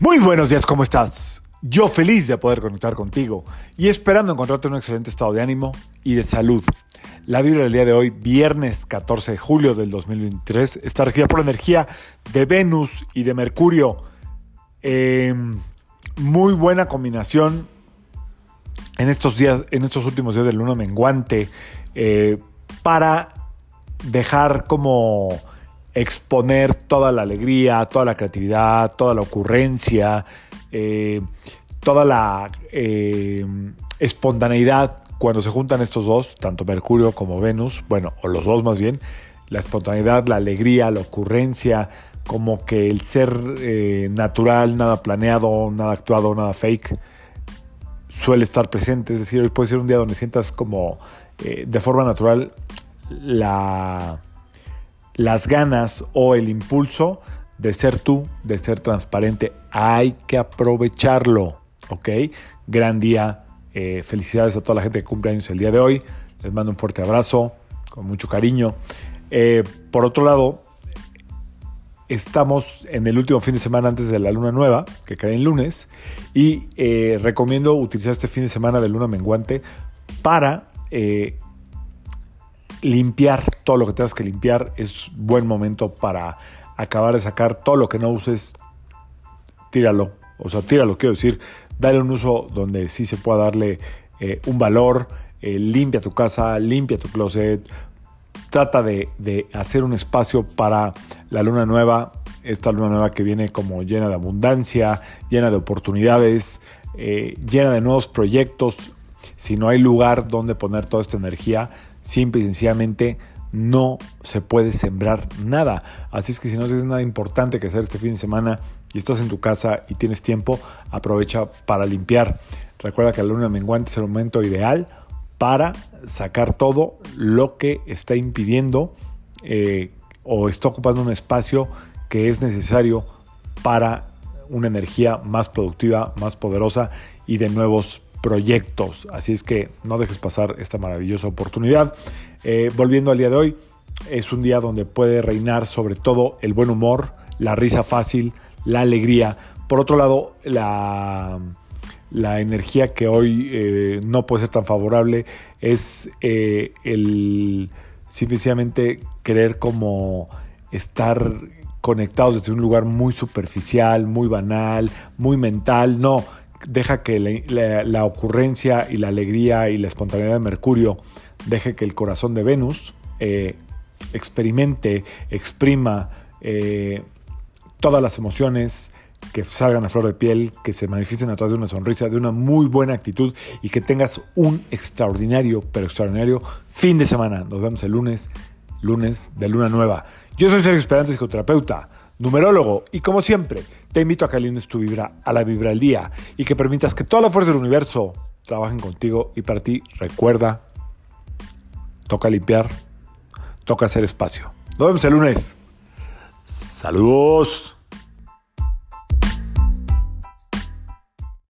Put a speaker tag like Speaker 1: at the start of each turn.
Speaker 1: Muy buenos días, ¿cómo estás? Yo feliz de poder conectar contigo y esperando encontrarte en un excelente estado de ánimo y de salud. La vibra del día de hoy, viernes 14 de julio del 2023, está regida por la energía de Venus y de Mercurio. Eh, muy buena combinación en estos días, en estos últimos días del luna menguante, eh, para dejar como exponer toda la alegría, toda la creatividad, toda la ocurrencia, eh, toda la eh, espontaneidad cuando se juntan estos dos, tanto Mercurio como Venus, bueno, o los dos más bien, la espontaneidad, la alegría, la ocurrencia, como que el ser eh, natural, nada planeado, nada actuado, nada fake, suele estar presente. Es decir, hoy puede ser un día donde sientas como de forma natural la las ganas o el impulso de ser tú, de ser transparente. Hay que aprovecharlo, ¿ok? Gran día. Eh, felicidades a toda la gente que cumple años el día de hoy. Les mando un fuerte abrazo, con mucho cariño. Eh, por otro lado, estamos en el último fin de semana antes de la luna nueva, que cae en lunes, y eh, recomiendo utilizar este fin de semana de luna menguante para limpiar todo lo que tengas que limpiar. Es buen momento para acabar de sacar todo lo que no uses. Tíralo. O sea, tíralo, quiero decir. Dale un uso donde sí se pueda darle eh, un valor. Eh, limpia tu casa, limpia tu closet. Trata de, hacer un espacio para la luna nueva. Esta luna nueva que viene como llena de abundancia, llena de oportunidades, eh, llena de nuevos proyectos. Si no hay lugar donde poner toda esta energía, simple y sencillamente no se puede sembrar nada. Así es que si no tienes nada importante que hacer este fin de semana y estás en tu casa y tienes tiempo, aprovecha para limpiar. Recuerda que la luna menguante es el momento ideal para sacar todo lo que está impidiendo eh, o está ocupando un espacio que es necesario para una energía más productiva, más poderosa y de nuevos proyectos. Así es que no dejes pasar esta maravillosa oportunidad. Eh, volviendo al día de hoy, es un día donde puede reinar sobre todo el buen humor, la risa fácil, la alegría. Por otro lado, la, la energía que hoy eh, no puede ser tan favorable es eh, el simplemente querer como estar conectados desde un lugar muy superficial, muy banal, muy mental. No, deja que la, ocurrencia y la alegría y la espontaneidad de Mercurio deje que el corazón de Venus eh, experimente, exprima eh, todas las emociones que salgan a flor de piel, que se manifiesten a través de una sonrisa, de una muy buena actitud y que tengas un extraordinario, pero extraordinario fin de semana. Nos vemos el lunes, lunes de luna nueva. Yo soy Sergio Esperante, psicoterapeuta numerólogo, y como siempre, te invito a que alines tu vibra a la vibra del día y que permitas que toda la fuerza del universo trabajen contigo y para ti, recuerda, toca limpiar, toca hacer espacio. Nos vemos el lunes. Saludos.